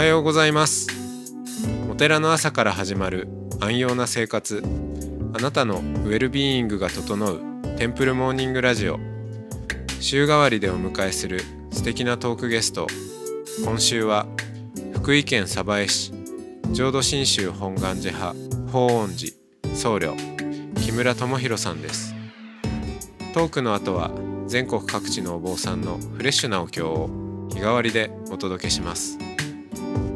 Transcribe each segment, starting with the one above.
はようございます。お寺の朝から始まる安養な生活。あなたのウェルビーイングが整うテンプルモーニングラジオ。週替わりでお迎えする素敵なトークゲスト。今週は福井県鯖江市。浄土真宗本願寺派法恩寺僧侶木村智弘さんです。トークの後は全国各地のお坊さんのフレッシュなお経を日替わりでお届けします。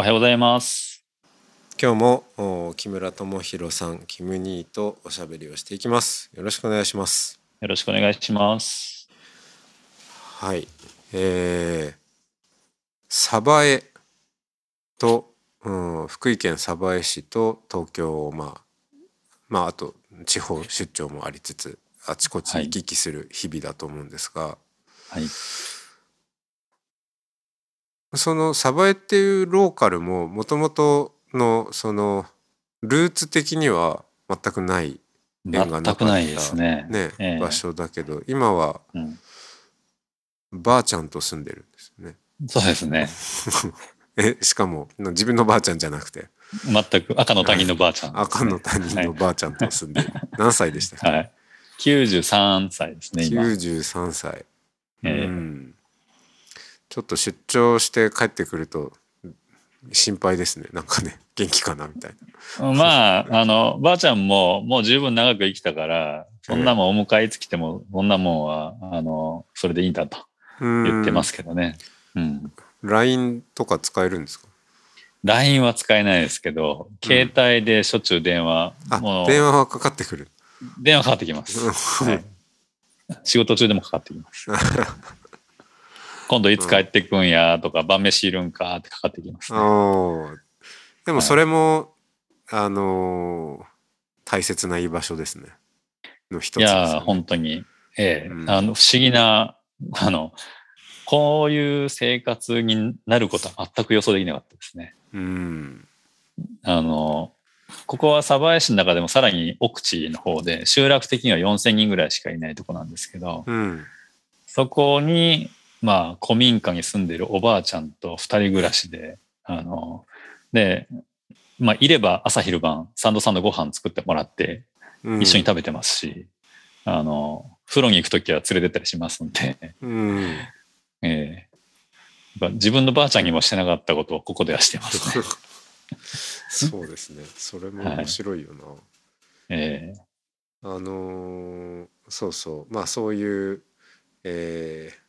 おはようございます。今日もお木村智弘さんキムニーとおしゃべりをしていきますよろしくお願いしますよろしくお願いします。はいえー、鯖江と、うん、福井県鯖江市と東京をまあまああと地方出張もありつつあちこち行き来する日々だと思うんですが、はい。その鯖江っていうローカルももともとのそのルーツ的には全くない縁がなかったね。ね、ええ。場所だけど今はうん、ばあちゃんと住んでるんですよね。そうですね。えしかも自分のばあちゃんじゃなくて。全く赤の他人のばあちゃん、赤の他人のばあちゃんと住んでる、何歳でしたっけ、はい。93歳ですね、今。93歳、ええ。うんちょっと出張して帰ってくると心配ですね。なんかね 元気かなみたいまあ、あの、ばあちゃんももう十分長く生きたから、そんなもんお迎えいつ来ても、そんなもんは、あの、それでいいんだとな言ってますすけどね。うん。LINE とか使えるんですか？LINE は使えないですけど、携帯でしょっちゅう電話、う電話はかかってくる。電話かかってきます。はい、仕事中でもかかってきます。今度いつ帰ってくんやとか、晩飯いるんかってかかってきます、ね。でもそれも、あのー大切な居場所ですね。の一つね、やー、本当に、ええ。うん。あの、不思議な、あの、こういう生活になることは全く予想できなかったですね。うん。あの、ここは鯖江市の中でもさらに奥地の方で、集落的には4000人ぐらいしかいないとこなんですけど、うん。そこに、まあ、古民家に住んでいるおばあちゃんと二人暮らしで、あの、で、まあ、いれば朝昼晩、サンドサンドご飯作ってもらって、うん。一緒に食べてますし、あの、風呂に行くときは連れてったりしますんで、うん。ええ。やっぱ自分のばあちゃんにもしてなかったことをここではしてますね。そうですね。それも面白いよな、ええ。あのーそうそう。まあそういうえー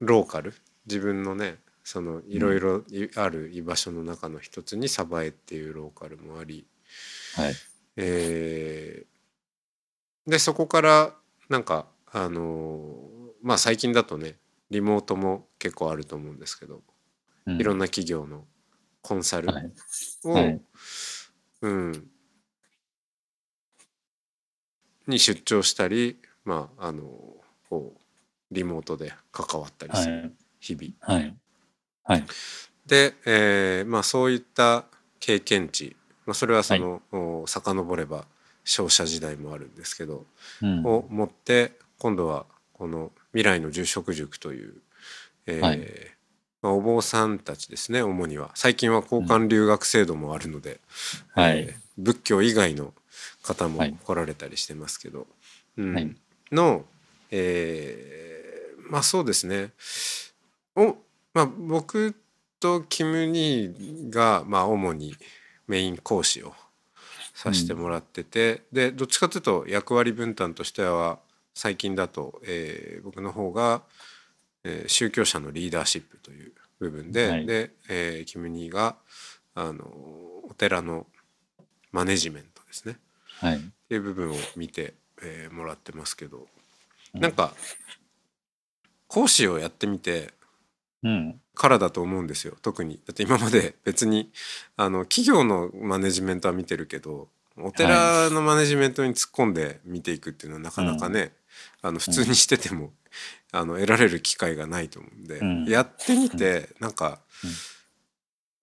ローカル？自分のねそのいろいろいある居場所の中の一つに鯖江っていうローカルもあり、はい。えーでそこからなんかあのーまあ最近だとねリモートも結構あると思うんですけど、うん。いろんな企業のコンサルはい。を、はい。うん、に出張したりまああのこうリモートで関わったりするはい。日々。はい。はい。で、えーまあ、そういった経験値、まあ、それはその、お遡れば商社時代もあるんですけど、うん。を持って今度はこの未来の住職塾という、えーはい。まあ、お坊さんたちですね主には。最近は交換留学制度もあるので、はい。えー仏教以外の方もはい。来られたりしてますけど、うん。はい。の、えーまあそうですね。お、まあ、僕とキム・ニーが、まあ、主にメイン講師をさせてもらってて、でどっちかというと役割分担としては最近だと、えー僕の方が、えー宗教者のリーダーシップという部分で、はい。で、えーキム・ニーがあのお寺のマネジメントですね。はい。っていう部分を見て、えーもらってますけど。うん。なんか講師をやってみてうん。からだと思うんですよ特に。だって今まで 別にあの企業のマネジメントは見てるけどお寺のマネジメントに突っ込んで見ていくっていうのはなかなかね、あの普通にしてても、あの得られる機会がないと思うんで、うん。やってみてなんか、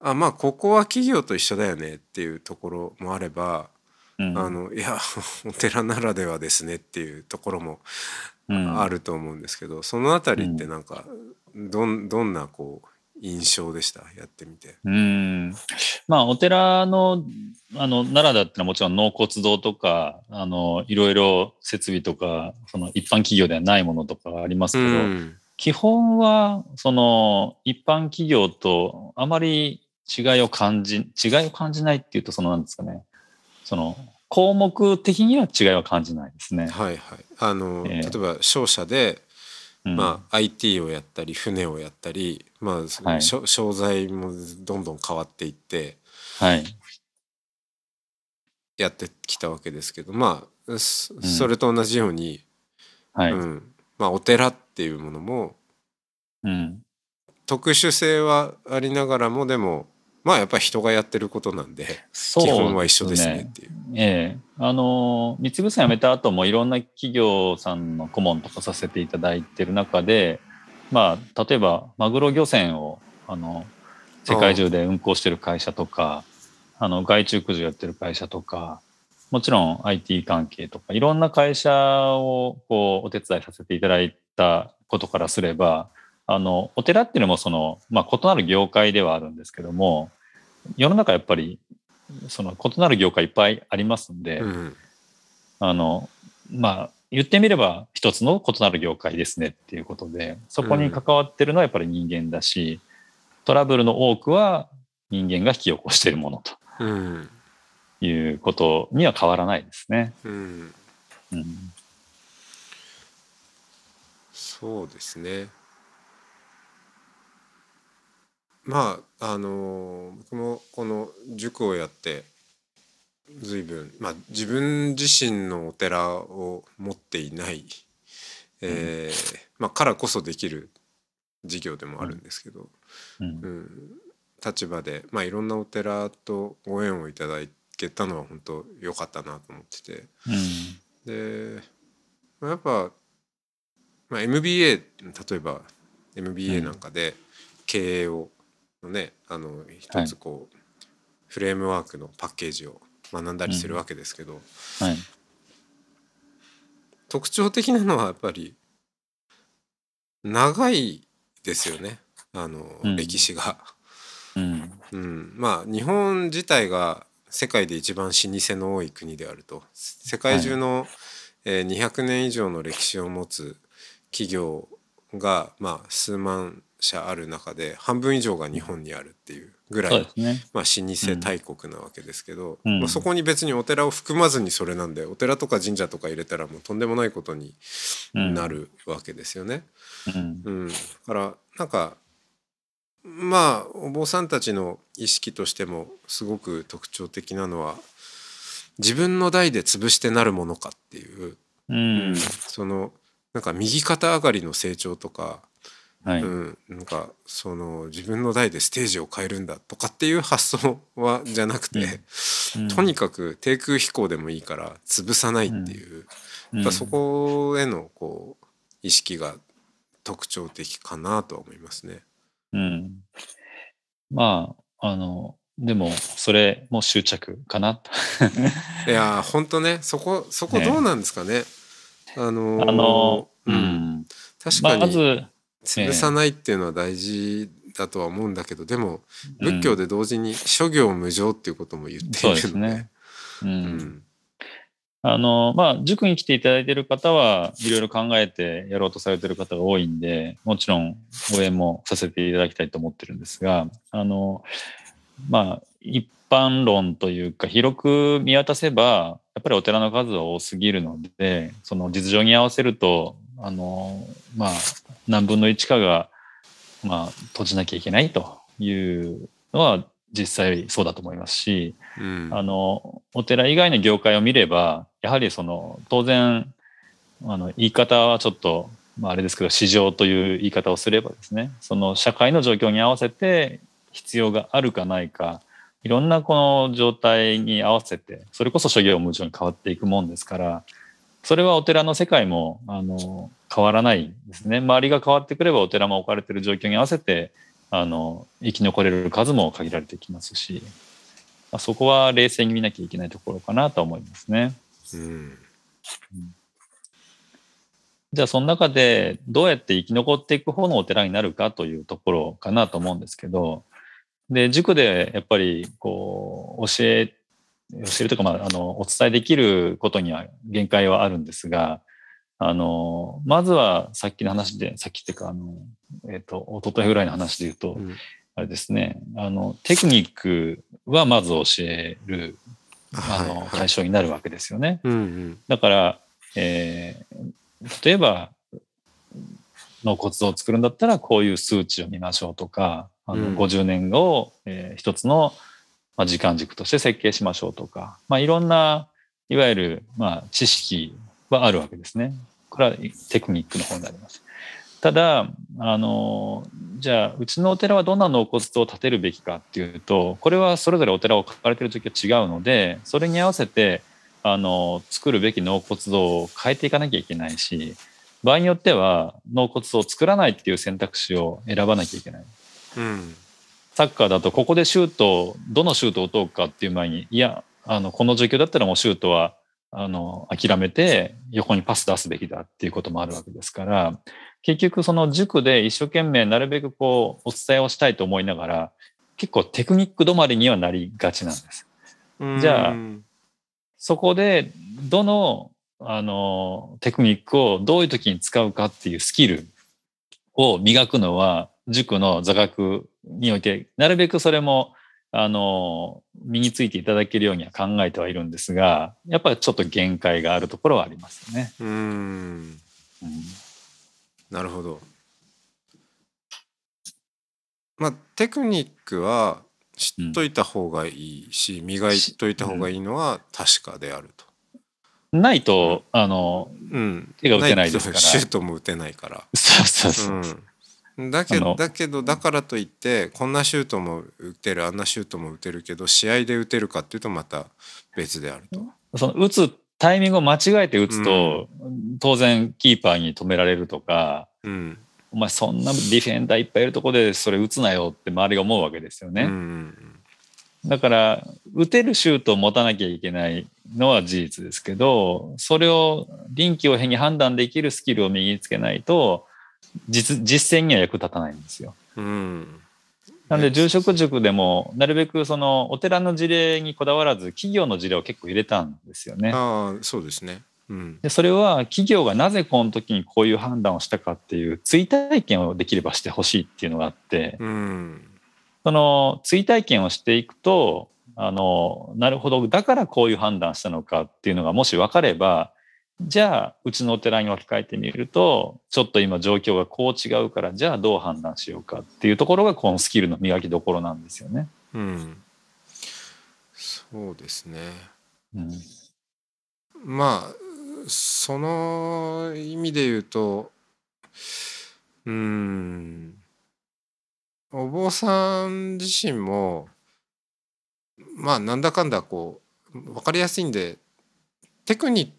うん。あまあここは企業と一緒だよねっていうところもあれば、うん。あのいやお寺ならではですねっていうところもうんあると思うんですけど、そのあたりってなんかどんどんなこう印象でした？やってみて。うん。まあ、お寺の、あの、奈良だったらもちろん納骨堂とか、あの、いろいろ設備とか、その一般企業ではないものとかがありますけど、うん。基本は、その、一般企業とあまり違いを感じ、違いを感じないっていうと、その、なんですかね、その、項目的には違いは感じないですね。はいはいあの、ええ例えば商社で、うんまあ、IT をやったり船をやったり、まあはい商材もどんどん変わっていってはい。やってきたわけですけどまあそれと同じように、はい。うんまあ、お寺っていうものもうん。特殊性はありながらもでもまあやっぱり人がやってることなんでそう基本は一緒ですねっていう。ええ。あの、三つさん辞めた後もいろんな企業さんの顧問とかさせていただいてる中で、まあ、例えば、マグロ漁船を、あの、世界中で運航してる会社とか、あの、外注駆除やってる会社とか、もちろん IT 関係とか、いろんな会社を、こう、お手伝いさせていただいたことからすれば、あの、お寺っていうのもその、まあ、異なる業界ではあるんですけども、世の中やっぱりその異なる業界いっぱいありますんで、うんあの、まあ、言ってみれば一つの異なる業界ですねっていうことで、そこに関わってるのはやっぱり人間だし、トラブルの多くは人間が引き起こしているものうんということには変わらないですね。うんうん。そうですね。まああの僕もこの塾をやって随分まあ自分自身のお寺を持っていない、えーまあ、からこそできる事業でもあるんですけど、うんうん、立場で、まあ、いろんなお寺とご縁をいただけたのは本当良かったなと思ってて。うん。でまあやっぱ、まあ、MBA 例えば MBA なんかで経営をのねあの一つこう、フレームワークのパッケージを学んだりするわけですけど、はい。特徴的なのはやっぱり長いですよね。あの、うん。歴史が。うん。うん、まあ日本自体が世界で一番老舗の多い国であると。世界中の、えー200年以上の歴史を持つ企業が、まあ、数万社ある中で半分以上が日本にあるっていうぐらい、ね。まあ、老舗大国なわけですけど、うんまあ、そこに別にお寺を含まずにそれなんでお寺とか神社とか入れたらもうとんでもないことにうんなるわけですよね。うん。うん、だからなんかまあお坊さんたちの意識としてもすごく特徴的なのは自分の代で潰してなるものかっていう、うん。そのなんか右肩上がりの成長とか、はい。うん、なんかその自分の代でステージを変えるんだとかっていう発想はじゃなくて、うんとにかく低空飛行でもいいから潰さないっていう、やっぱそこへのこう意識が特徴的かなとは思いますね。うん。まあ、あの、でも、それも執着かなと。いやー本当ねそこそこどうなんですかね。あのーあの、ううんん。確かにまず、潰さないっていうのは大事だとは思うんだけど、でもうん仏教で同時に諸行無常っていうことも言っているのでですね。う。うんんあの、まあ、塾に来ていただいている方は、いろいろ考えてやろうとされている方が多いんで、もちろん応援もさせていただきたいと思ってるんですが、あの、まあ、一般論というか、広く見渡せば、やっぱりお寺の数は多すぎるので、その実情に合わせると、あの、まあ、何分の1かが、まあ、閉じなきゃいけないというのは実際そうだと思いますし、うん。あの、お寺以外の業界を見れば、やはりその、当然、あの、言い方はちょっとまあ、あれですけど市場という言い方をすればですねその社会の状況に合わせて必要があるかないかいろんなこの状態に合わせてそれこそ諸行無常に変わっていくもんですからそれはお寺の世界もあの変わらないですね周りが変わってくればお寺も置かれている状況に合わせてあの生き残れる数も限られてきますし、まあ、そこは冷静に見なきゃいけないところかなと思いますね。うんじゃあその中でどうやって生き残っていく方のお寺になるかというところかなと思うんですけど、で、塾でやっぱりこう教え、教えるというか、まあ、あの、お伝えできることには限界はあるんですが、あの、まずはさっきの話で、さっきっていうか、あの、えっ、ー、と、一昨日ぐらいの話で言うと、うん、あれですね、あの、テクニックはまず教える、あの、対象になるわけですよね。うんうん、だから、えー、例えば、納骨堂を作るんだったらこういう数値を見ましょうとか、あの50年後を、えー、一つの、まあ、時間軸として設計しましょうとか、まあ、いろんないわゆる、まあ、知識はあるわけですね。これはテクニックの方になります。ただ、あの、じゃあ、うちのお寺はどんな納骨堂を建てるべきかっていうと、これはそれぞれお寺を書かれてる時は違うので、それに合わせて、あの作るべき納骨堂を変えていかなきゃいけないし場合によっては納骨堂を作らないっていう選択肢を選ばなきゃいけない。うん、サッカーだとここでシュートどのシュートを打とうかっていう前にいやあのこの状況だったらもうシュートはあの諦めて横にパス出すべきだっていうこともあるわけですから結局その塾で一生懸命なるべくこうお伝えをしたいと思いながら結構テクニック止まりにはなりがちなんです。じゃあそこでどのあのテクニックをどういう時に使うかっていうスキルを磨くのは塾の座学においてなるべくそれもあの身についていただけるようには考えてはいるんですがやっぱりちょっと限界があるところはありますよね。うんうんなるほど。まあテクニックは知っといた方がいいし、うん、磨いといた方がいいのは確かであると。ないと、あの、うん、手が打てないですから。シュートも打てないから。そうそうそう。うん、だけどだけどだからといってこんなシュートも打てるあんなシュートも打てるけど試合で打てるかっていうとまた別であると。その打つタイミングを間違えて打つと、うん、当然キーパーに止められるとか、うん、お前そんなディフェンダーいっぱいいるとこでそれ打つなよって周りが思うわけですよね。だから打てるシュートを持たなきゃいけないのは事実ですけどそれを臨機応変に判断できるスキルを身につけないと実実践には役立たないんですよ。うんなので住職塾でもなるべくそのお寺の事例にこだわらず企業の事例を結構入れたんですよね。ああそうですね。でそれは企業がなぜこの時にこういう判断をしたかっていう追体験をできればしてほしいっていうのがあって、うん、その追体験をしていくとあのなるほどだからこういう判断したのかっていうのがもし分かればじゃあうちのお寺に置き換えてみるとちょっと今状況がこう違うからじゃあどう判断しようかっていうところがこのスキルの磨きどころなんですよね。うん、そうですね、うん、まあその意味で言うとうん。お坊さん自身もまあなんだかんだこう分かりやすいんでテクニッ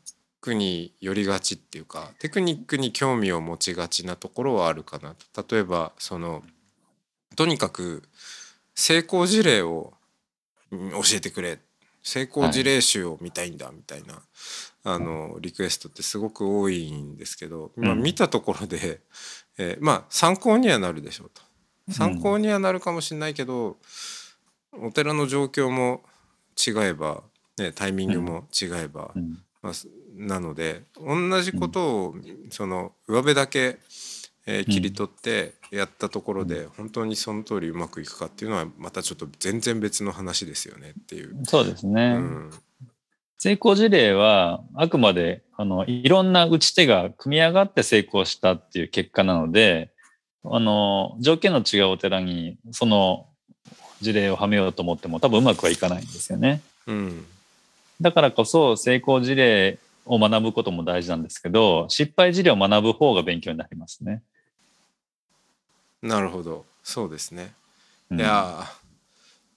クによりがちっていうかテクニックに興味を持ちがちなところはあるかなと。例えばそのとにかく成功事例を教えてくれ。成功事例集を見たいんだみたいな、あのリクエストってすごく多いんですけど、まあ、見たところで、えー、まあ参考にはなるでしょうと。参考にはなるかもしれないけど、お寺の状況も違えば、ね、タイミングも違えば、まあ、なので同じことをその上辺だけ、えー、切り取ってやったところで本当にその通りうまくいくかっていうのはまたちょっと全然別の話ですよねっていう。そうですね、うん。成功事例はあくまであのいろんな打ち手が組み上がって成功したっていう結果なのであの条件の違うお寺にその事例をはめようと思っても多分うまくはいかないんですよね。うん、だからこそ成功事例を学ぶことも大事なんですけど、失敗事例を学ぶ方が勉強になりますね。なるほどそうですね。うんいやー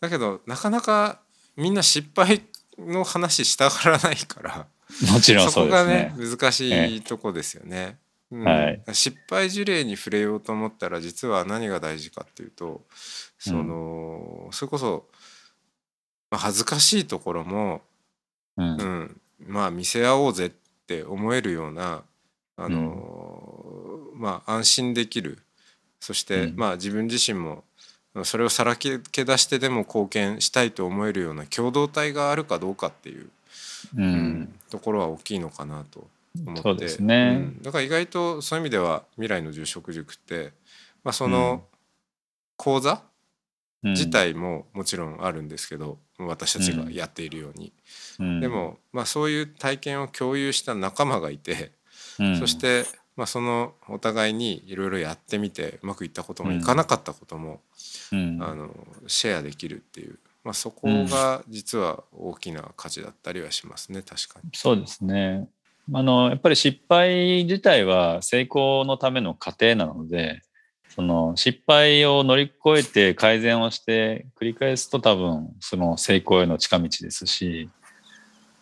だけどなかなかみんな失敗の話したがらないからもちろんそこがそうですねね。難しいとこですよね。うんはい失敗事例に触れようと思ったら実は何が大事かっていうとその、それこそ、まあ、恥ずかしいところも、うんうん、まあ見せ合おうぜって思えるようなあの、まあ安心できる。そして、うん。まあ自分自身もそれをさらけ出してでも貢献したいと思えるような共同体があるかどうかっていう、ううんんところは大きいのかなと思って。そうですね。うん。だから意外とそういう意味では未来の住職塾って、まあ、その講座うん。自体ももちろんあるんですけど、私たちがやっているように、うん。でも、まあ、そういう体験を共有した仲間がいて、うん。そして、まあ、そのお互いにいろいろやってみてうまくいったこともいかなかったことも、うん。あのシェアできるっていう、まあ、そこが実は大きな価値だったりはしますね確かに。そうですね。あのやっぱり失敗自体は成功のための過程なのでその失敗を乗り越えて改善をして繰り返すと多分その成功への近道ですし、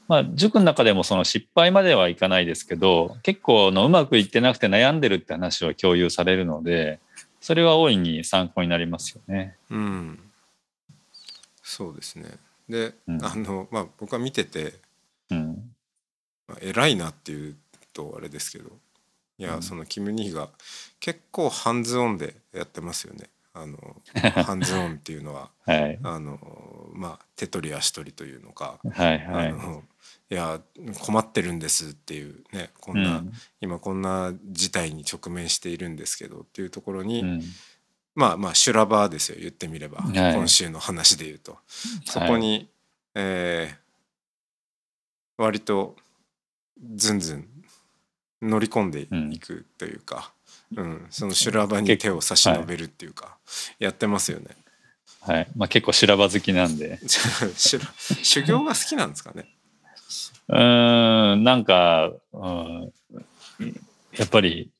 まあ、塾の中でもその失敗まではいかないですけど結構のうまくいってなくて悩んでるって話は共有されるのでそれは大いに参考になりますよね。うん、そうですね。で、うん。あのまあ僕は見てて、うん。まあ偉いなっていうとあれですけどいや、うん。そのキム・ニーが結構ハンズオンでやってますよね。あの ハンズオンっていうのははい。あのまあ手取り足取りというのか、はいはい。あのいや困ってるんですっていうねこんな、うん。今こんな事態に直面しているんですけどっていうところに、うん。まあまあ修羅場ですよ言ってみれば、はい。今週の話で言うと。そこに、えー割とずんずん乗り込んでいくというか、うん。その修羅場に手を差し伸べるっていうか、やってますよね。はい。まあ、結構修羅場好きなんで。修行が好きなんですかね？うーんなんか、うん、やっぱり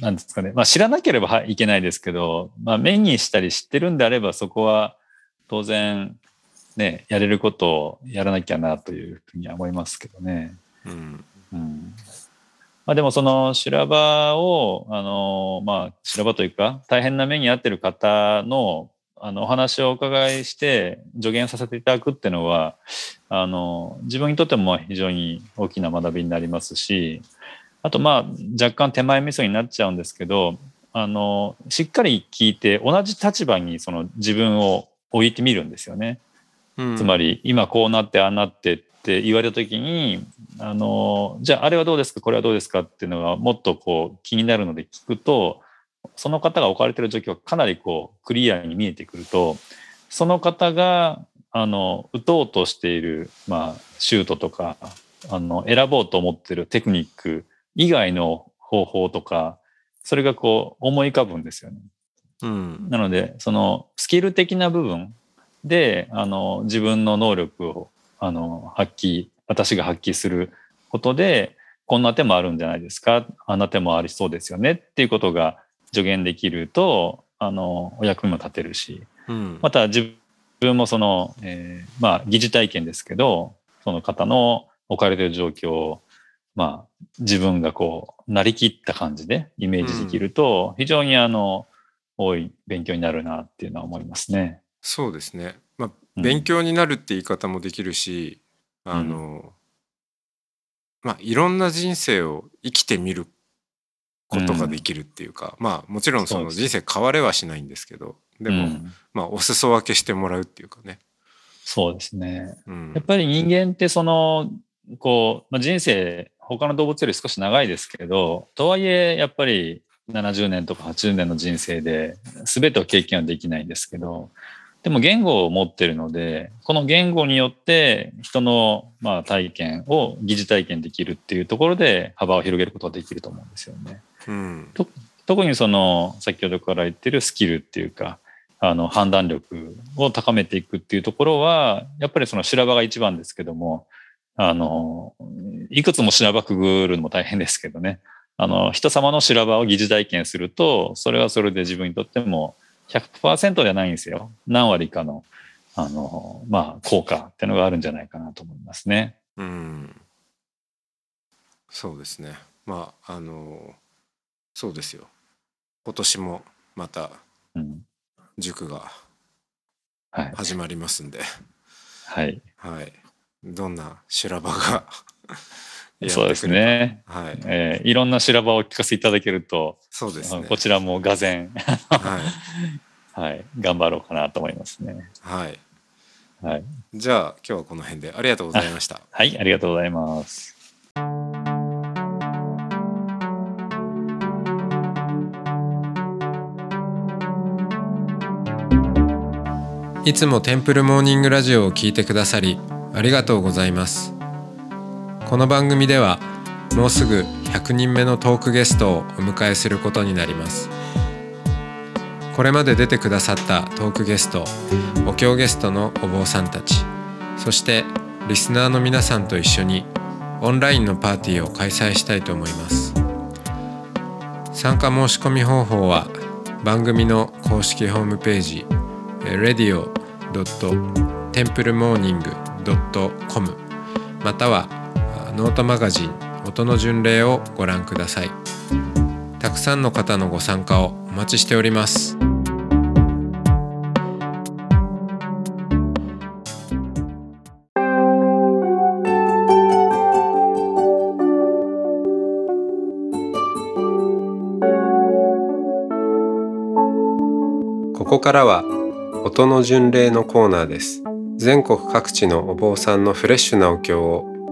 なんですかね、まあ、知らなければはいいけないですけど、まあ、目にしたり知ってるんであればそこは当然ねやれることをやらなきゃなというふうには思いますけどね。うん。うんまあ、でもその修羅場をあのまあ修羅場というか大変な目に遭ってる方のあのお話をお伺いして助言させていただくっていうのはあの自分にとっても非常に大きな学びになりますしあとまあ若干手前味噌になっちゃうんですけどあのしっかり聞いて同じ立場にその自分を置いてみるんですよね。うんつまり今こうなってああなってって言われた時にあのじゃああれはどうですかこれはどうですかっていうのがもっとこう気になるので聞くとその方が置かれてる状況がかなりこうクリアに見えてくるとその方があの打とうとしている、まあ、シュートとかあの選ぼうと思ってるテクニック以外の方法とかそれがこう思い浮かぶんですよね。うんなので、そのスキル的な部分で、あの、自分の能力を、あの、発揮、私が発揮することで、こんな手もあるんじゃないですか、あんな手もありそうですよね？っていうことが助言できると、あの、お役にも立てるし、うん。また自分もその、えーまあ、疑似体験ですけど、その方の置かれている状況を、まあ、自分がこう、なりきった感じでイメージできると、非常にあの、多い勉強になるなっていうのは思いますね。そうですね。まあうん勉強になるって言い方もできるし、あのまあいろんな人生を生きてみることができるっていうか、まあもちろんその人生変われはしないんですけどでも、うんまあお裾分けしてもらうっていうかね。そうですね。うんやっぱり人間ってその、こう、まあ、人生、他の動物より少し長いですけど、とはいえ、やっぱり70年とか80年の人生で全てを経験はできないんですけど、でも言語を持ってるので、この言語によって人のまあ体験を疑似体験できるっていうところで幅を広げることができると思うんですよね。うん特にその先ほどから言ってるスキルっていうかあの判断力を高めていくっていうところはやっぱりその修羅場が一番ですけどもあのいくつも修羅場くぐるのも大変ですけどね。あの、人様の修羅場を疑似体験すると、それはそれで自分にとっても100%じゃないんですよ。何割かの、あの、まあ、効果っていうのがあるんじゃないかなと思いますね。うんそうですねまああのそうですよ今年もまたうん。塾がはい。始まりますんで、はい。はい、どんな修羅場がそうですね。はい。えーいろんな修羅場を聞かせていただけると、そうですね。こちらもがぜん、はい。はい、頑張ろうかなと思いますね。はい。はい。じゃあ今日はこの辺でありがとうございました。はい、ありがとうございます。いつもテンプルモーニングラジオを聞いてくださりありがとうございますこの番組ではもうすぐ100人目のトークゲストをお迎えすることになります。これまで出てくださったトークゲストお経ゲストのお坊さんたちそしてリスナーの皆さんと一緒にオンラインのパーティーを開催したいと思います。参加申し込み方法は番組の公式ホームページ radio.templemorning.com またはノートマガジン音の巡礼をご覧ください。たくさんの方のご参加をお待ちしております。ここからは音の巡礼のコーナーです。全国各地のお坊さんのフレッシュなお経を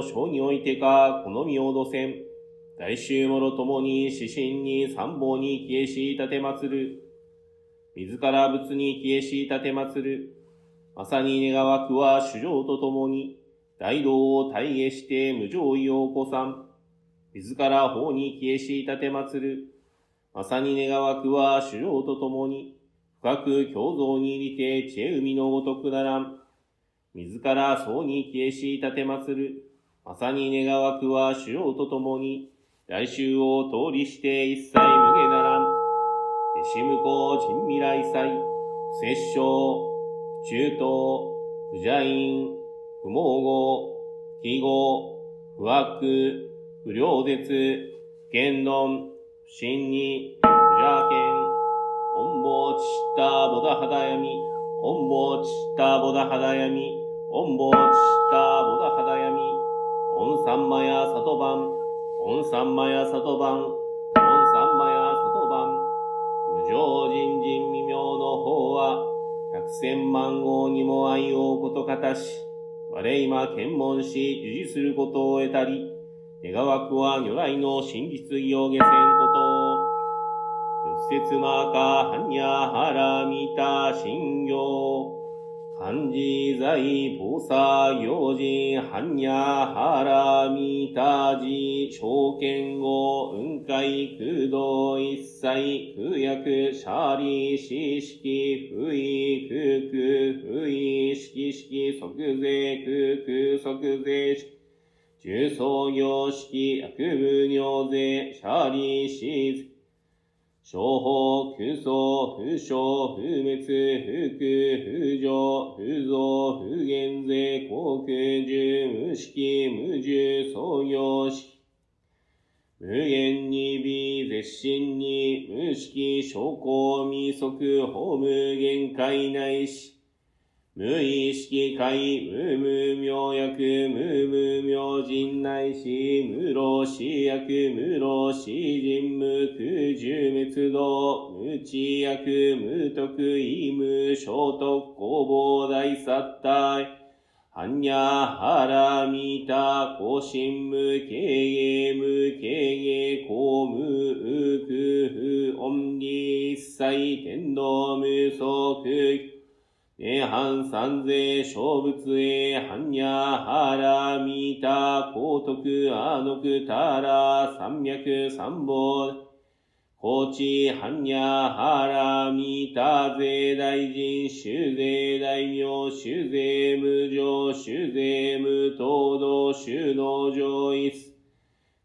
の章においてか、好みをどせん。大衆もろともに指針に参謀に消えし立てまつる。自ら仏に消えし立てまつる。まさに願わくは主情とともに、大道を大下して無常意を起こさん。自ら法に消えし立てまつる。まさに願わくは主情とともに、深く共造に入りて知恵海のごとくならん。自ら僧に消えし立てまつる。まさに願わくは主情とともに、来週を通りして一切無下ならん。弟子向こう人未来祭、不摂生、中東、不邪因、不毛語、不記号、不悪、不良絶、言論、不信に、不邪見、恩坊ちったボダハダヤミ、恩坊ちったボダハダヤミ、恩坊ちったボダハダヤミ、恩三魔や里番、オンサンマヤサトバン、オンサンマヤサトバン、無常人人未明の方は、百千万号にも愛をことかたし、我今検問し、受事することを得たり、願わくは如来の真実意を下せんことを、仏説マーカー、般若ハラミタ信行、漢字在菩薩行事、般若ハラミタジ、証券語、雲海空洞一切、空薬、シャーリー、四式、不意、空空、不意、式式、即税、空空、即税式、重創業式、悪部尿税、シャーリーシーズ、諸法、空想、風商、風滅、風空、風上、風造、風減税、航空重、無式、無重、創業式、無限に美、絶心に、無式、証拠、未足、法無限界内し、無意識界、無無明薬、無無明人内し、無老死薬、無老死人無空十滅道、無知薬、無徳意無聖徳工房大殺体、般若ハラミタ、更新無経営無経営公無空不音理一切天道無足、涅槃三世小仏へ、般若ハラミタ、高徳アノクタラ、三脈三宝、高知般若ハラミタ、税大臣、修税大名、修税無常、修税無東道、修道上一、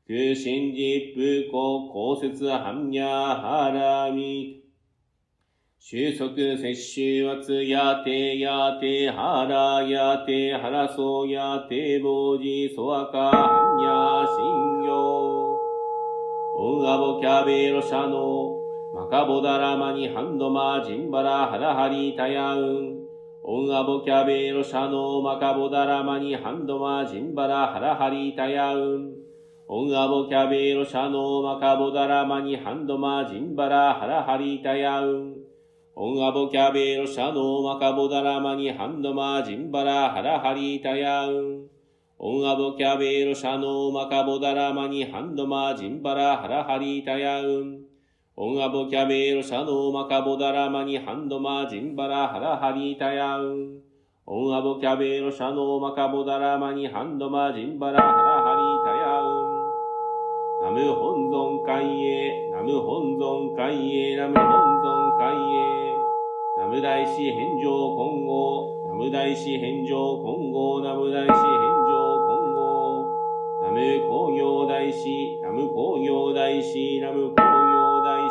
空心実不公、公説般若ハラミ。タ、収束、摂取、圧、やて、やて、はら、やて、はらそう、やて、ぼうじ、そわか、はんや、しんよ。おんあぼキャベロシャノ、まかぼだらまにハンドマ、ジンバラ、はらはり、たやうん。おんあぼキャベロシャノ、まかぼだらまにハンドマ、ジンバラ、はらはり、たやうん。オンアボキャベロシャノマカボダラマニハンドマジンバラハラハリタヤウン。オンアボキャベロシャノマカボダラマニハンドマジンバラハラハリタヤウン。オンアボキャベロシャノマカボダラマニハンドマジンバラハラハリタヤウン。オンアボキャベロシャノマカボダラマニハンドマジンバラハラハリタヤウン。オンアボキャベロシャノマカボダラマニハンドマジンバラハラハリタヤウン。ナム本尊海へ、ナム本尊海へ、ナム本尊海へ。ナム大師返上今後、ナム大師返上今後、ナム大師返上今後、ナム工業大師、ナム工業大師、ナム工業大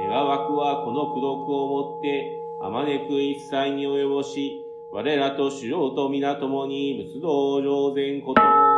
師。願わくはこの功徳をもって、あまねく一切に及ぼし、我らと主要と皆共に仏道上善こと。